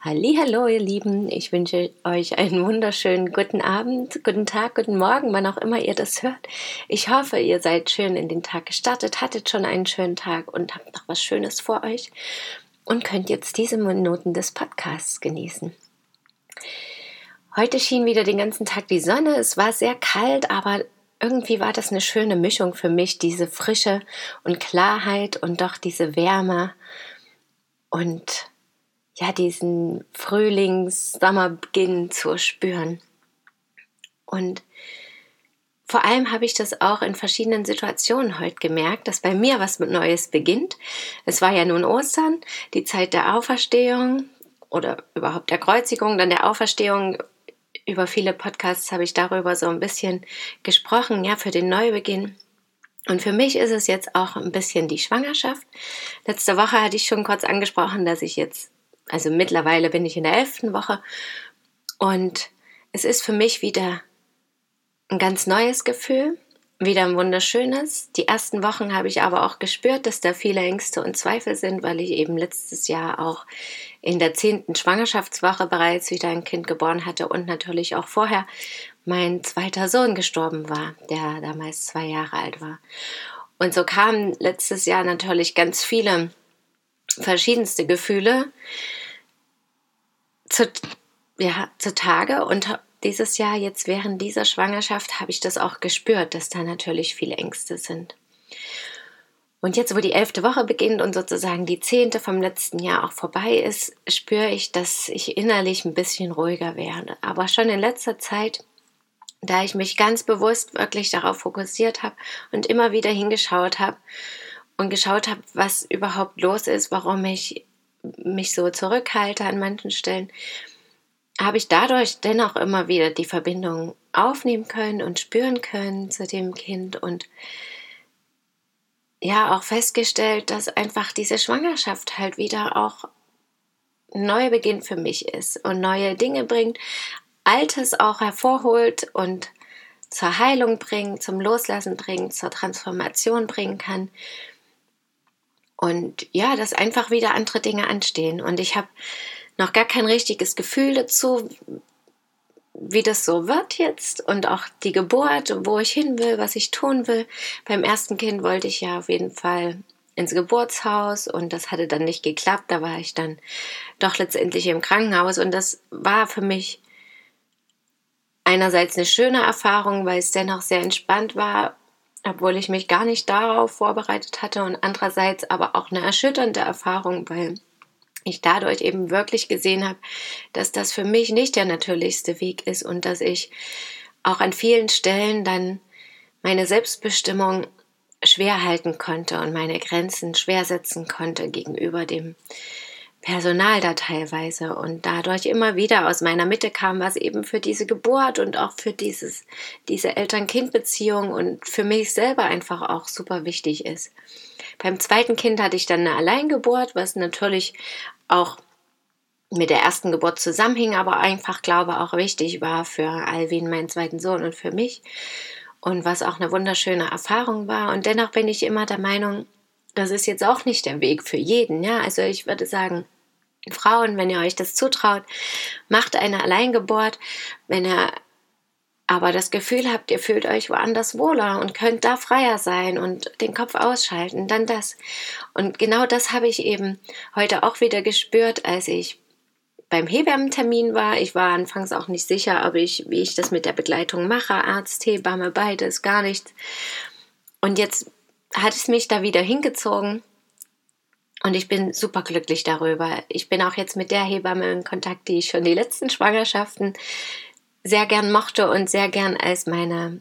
Hallo, ihr Lieben. Ich wünsche euch einen wunderschönen guten Abend, guten Tag, guten Morgen, wann auch immer ihr das hört. Ich hoffe, ihr seid schön in den Tag gestartet, hattet schon einen schönen Tag und habt noch was Schönes vor euch und könnt jetzt diese Minuten des Podcasts genießen. Heute schien wieder den ganzen Tag die Sonne. Es war sehr kalt, aber irgendwie war das eine schöne Mischung für mich, diese Frische und Klarheit und doch diese Wärme und ja, diesen Frühlings-Sommerbeginn zu spüren. Und vor allem habe ich das auch in verschiedenen Situationen heute gemerkt, dass bei mir was mit Neues beginnt. Es war ja nun Ostern, die Zeit der Auferstehung oder überhaupt der Kreuzigung, dann der Auferstehung. Über viele Podcasts habe ich darüber so ein bisschen gesprochen, ja, für den Neubeginn. Und für mich ist es jetzt auch ein bisschen die Schwangerschaft. Letzte Woche hatte ich schon kurz angesprochen, dass ich jetzt also mittlerweile bin ich in der elften Woche und es ist für mich wieder ein ganz neues Gefühl, wieder ein wunderschönes. Die ersten Wochen habe ich aber auch gespürt, dass da viele Ängste und Zweifel sind, weil ich eben letztes Jahr auch in der zehnten Schwangerschaftswoche bereits wieder ein Kind geboren hatte und natürlich auch vorher mein zweiter Sohn gestorben war, der damals zwei Jahre alt war. Und so kamen letztes Jahr natürlich ganz viele verschiedenste Gefühle zu, ja, zutage und dieses Jahr, jetzt während dieser Schwangerschaft, habe ich das auch gespürt, dass da natürlich viele Ängste sind. Und jetzt, wo die elfte Woche beginnt und sozusagen die zehnte vom letzten Jahr auch vorbei ist, spüre ich, dass ich innerlich ein bisschen ruhiger werde. Aber schon in letzter Zeit, da ich mich ganz bewusst wirklich darauf fokussiert habe und immer wieder hingeschaut habe und geschaut habe, was überhaupt los ist, warum ich mich so zurückhalte an manchen Stellen, habe ich dadurch dennoch immer wieder die Verbindung aufnehmen können und spüren können zu dem Kind und ja auch festgestellt, dass einfach diese Schwangerschaft halt wieder auch ein neuer Beginn für mich ist und neue Dinge bringt, Altes auch hervorholt und zur Heilung bringt, zum Loslassen bringt, zur Transformation bringen kann und ja, dass einfach wieder andere Dinge anstehen. Und ich habe noch gar kein richtiges Gefühl dazu, wie das so wird jetzt und auch die Geburt, wo ich hin will, was ich tun will. Beim ersten Kind wollte ich ja auf jeden Fall ins Geburtshaus und das hatte dann nicht geklappt. Da war ich dann doch letztendlich im Krankenhaus und das war für mich einerseits eine schöne Erfahrung, weil es dennoch sehr entspannt war obwohl ich mich gar nicht darauf vorbereitet hatte und andererseits aber auch eine erschütternde Erfahrung, weil ich dadurch eben wirklich gesehen habe, dass das für mich nicht der natürlichste Weg ist und dass ich auch an vielen Stellen dann meine Selbstbestimmung schwer halten konnte und meine Grenzen schwer setzen konnte gegenüber dem Personal da teilweise und dadurch immer wieder aus meiner Mitte kam, was eben für diese Geburt und auch für dieses, diese Eltern-Kind-Beziehung und für mich selber einfach auch super wichtig ist. Beim zweiten Kind hatte ich dann eine Alleingeburt, was natürlich auch mit der ersten Geburt zusammenhing, aber einfach glaube auch wichtig war für Alvin, meinen zweiten Sohn und für mich und was auch eine wunderschöne Erfahrung war. Und dennoch bin ich immer der Meinung, das ist jetzt auch nicht der Weg für jeden. Ja, also ich würde sagen, Frauen, wenn ihr euch das zutraut, macht eine Alleingeburt. Wenn ihr aber das Gefühl habt, ihr fühlt euch woanders wohler und könnt da freier sein und den Kopf ausschalten, dann das. Und genau das habe ich eben heute auch wieder gespürt, als ich beim Hebammentermin war. Ich war anfangs auch nicht sicher, ob ich, wie ich das mit der Begleitung mache, Arzt, Hebamme, beides, gar nichts. Und jetzt hat es mich da wieder hingezogen. Und ich bin super glücklich darüber. Ich bin auch jetzt mit der Hebamme in Kontakt, die ich schon die letzten Schwangerschaften sehr gern mochte und sehr gern als meine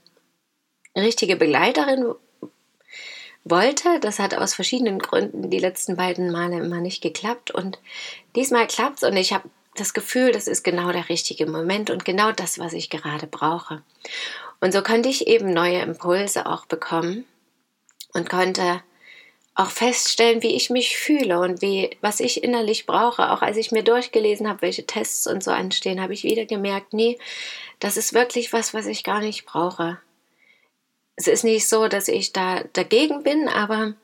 richtige Begleiterin wollte. Das hat aus verschiedenen Gründen die letzten beiden Male immer nicht geklappt. Und diesmal klappt's und ich habe das Gefühl, das ist genau der richtige Moment und genau das, was ich gerade brauche. Und so konnte ich eben neue Impulse auch bekommen und konnte auch feststellen, wie ich mich fühle und wie was ich innerlich brauche. Auch als ich mir durchgelesen habe, welche Tests und so anstehen, habe ich wieder gemerkt, nee, das ist wirklich was, was ich gar nicht brauche. Es ist nicht so, dass ich da dagegen bin, aber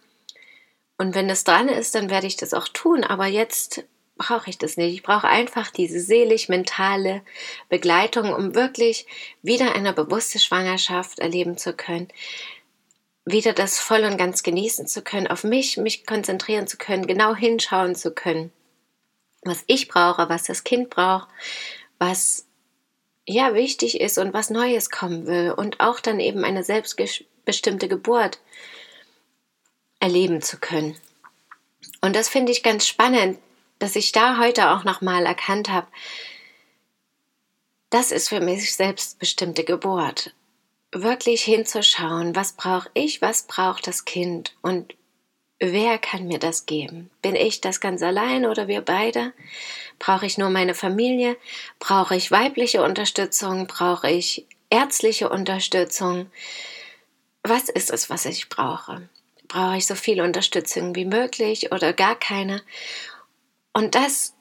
und wenn das dran ist, dann werde ich das auch tun. Aber jetzt brauche ich das nicht. Ich brauche einfach diese seelisch-mentale Begleitung, um wirklich wieder eine bewusste Schwangerschaft erleben zu können. Wieder das voll und ganz genießen zu können, auf mich, mich konzentrieren zu können, genau hinschauen zu können, was ich brauche, was das Kind braucht, was ja wichtig ist und was Neues kommen will und auch dann eben eine selbstbestimmte Geburt erleben zu können. Und das finde ich ganz spannend, dass ich da heute auch nochmal erkannt habe, das ist für mich selbstbestimmte Geburt. Wirklich hinzuschauen, was brauche ich, was braucht das Kind und wer kann mir das geben? Bin ich das ganz allein oder wir beide? Brauche ich nur meine Familie? Brauche ich weibliche Unterstützung? Brauche ich ärztliche Unterstützung? Was ist es, was ich brauche? Brauche ich so viel Unterstützung wie möglich oder gar keine? Und das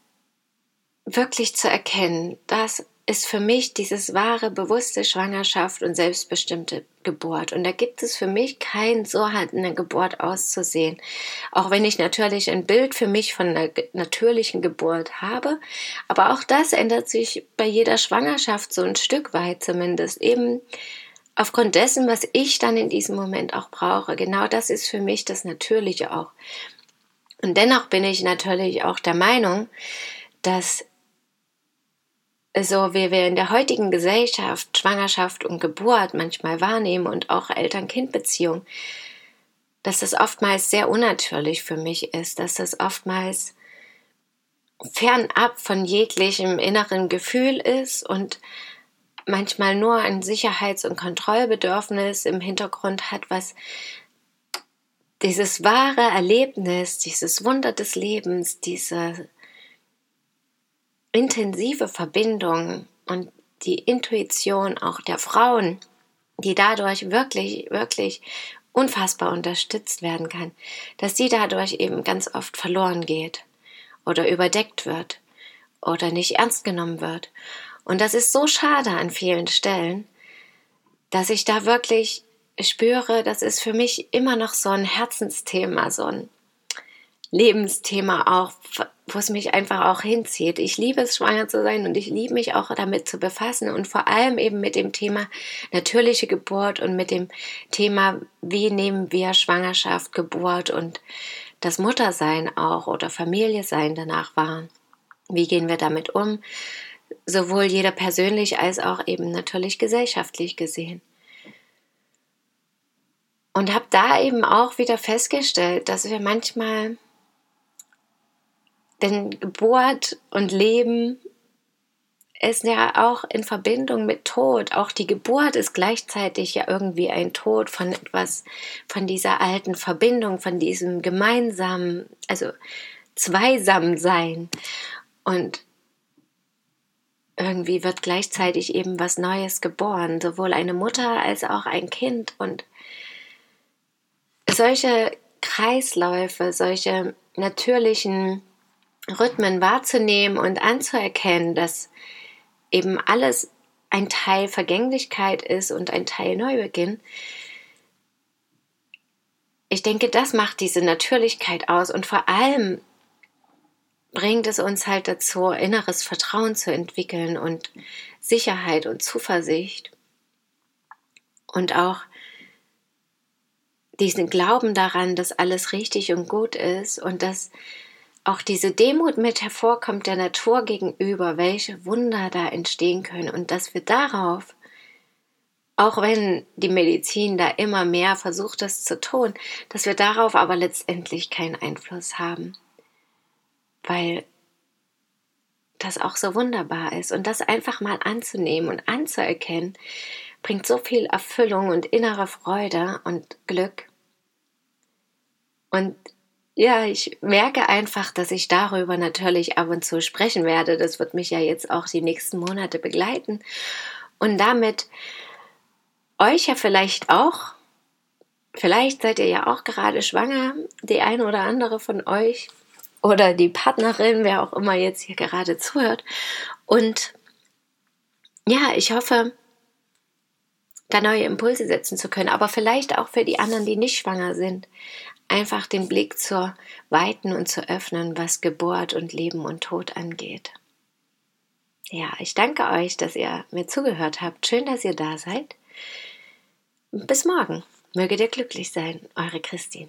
wirklich zu erkennen, das ist für mich dieses wahre, bewusste Schwangerschaft und selbstbestimmte Geburt. Und da gibt es für mich kein so hat eine Geburt auszusehen. Auch wenn ich natürlich ein Bild für mich von einer natürlichen Geburt habe. Aber auch das ändert sich bei jeder Schwangerschaft so ein Stück weit zumindest. Eben aufgrund dessen, was ich dann in diesem Moment auch brauche. Genau das ist für mich das Natürliche auch. Und dennoch bin ich natürlich auch der Meinung, dass so wie wir in der heutigen Gesellschaft Schwangerschaft und Geburt manchmal wahrnehmen und auch Eltern-Kind-Beziehung, dass das oftmals sehr unnatürlich für mich ist, dass das oftmals fernab von jeglichem inneren Gefühl ist und manchmal nur ein Sicherheits- und Kontrollbedürfnis im Hintergrund hat, was dieses wahre Erlebnis, dieses Wunder des Lebens, diese intensive Verbindung und die Intuition auch der Frauen, die dadurch wirklich, wirklich unfassbar unterstützt werden kann, dass sie dadurch eben ganz oft verloren geht oder überdeckt wird oder nicht ernst genommen wird. Und das ist so schade an vielen Stellen, dass ich da wirklich spüre, das ist für mich immer noch so ein Herzensthema, so ein Lebensthema auch, wo es mich einfach auch hinzieht. Ich liebe es, schwanger zu sein und ich liebe mich auch damit zu befassen und vor allem eben mit dem Thema natürliche Geburt und mit dem Thema, wie nehmen wir Schwangerschaft, Geburt und das Muttersein auch oder Familie sein danach wahr. Wie gehen wir damit um? Sowohl jeder persönlich als auch eben natürlich gesellschaftlich gesehen. Und habe da eben auch wieder festgestellt, dass wir manchmal denn Geburt und Leben ist ja auch in Verbindung mit Tod. Auch die Geburt ist gleichzeitig ja irgendwie ein Tod von etwas, von dieser alten Verbindung, von diesem gemeinsamen, also zweisam sein. Und irgendwie wird gleichzeitig eben was Neues geboren, sowohl eine Mutter als auch ein Kind. Und solche Kreisläufe, solche natürlichen Rhythmen wahrzunehmen und anzuerkennen, dass eben alles ein Teil Vergänglichkeit ist und ein Teil Neubeginn. Ich denke, das macht diese Natürlichkeit aus und vor allem bringt es uns halt dazu, inneres Vertrauen zu entwickeln und Sicherheit und Zuversicht und auch diesen Glauben daran, dass alles richtig und gut ist und dass auch diese Demut mit hervorkommt der Natur gegenüber, welche Wunder da entstehen können. Und dass wir darauf, auch wenn die Medizin da immer mehr versucht, das zu tun, dass wir darauf aber letztendlich keinen Einfluss haben, weil das auch so wunderbar ist. Und das einfach mal anzunehmen und anzuerkennen, bringt so viel Erfüllung und innere Freude und Glück. Und ja, ich merke einfach, dass ich darüber natürlich ab und zu sprechen werde. Das wird mich ja jetzt auch die nächsten Monate begleiten. Und damit euch ja vielleicht auch, vielleicht seid ihr ja auch gerade schwanger, die eine oder andere von euch oder die Partnerin, wer auch immer jetzt hier gerade zuhört. Und ja, ich hoffe, da neue Impulse setzen zu können, aber vielleicht auch für die anderen, die nicht schwanger sind, einfach den Blick zur Weiten und zu öffnen, was Geburt und Leben und Tod angeht. Ja, ich danke euch, dass ihr mir zugehört habt. Schön, dass ihr da seid. Bis morgen. Möget ihr glücklich sein, eure Christine.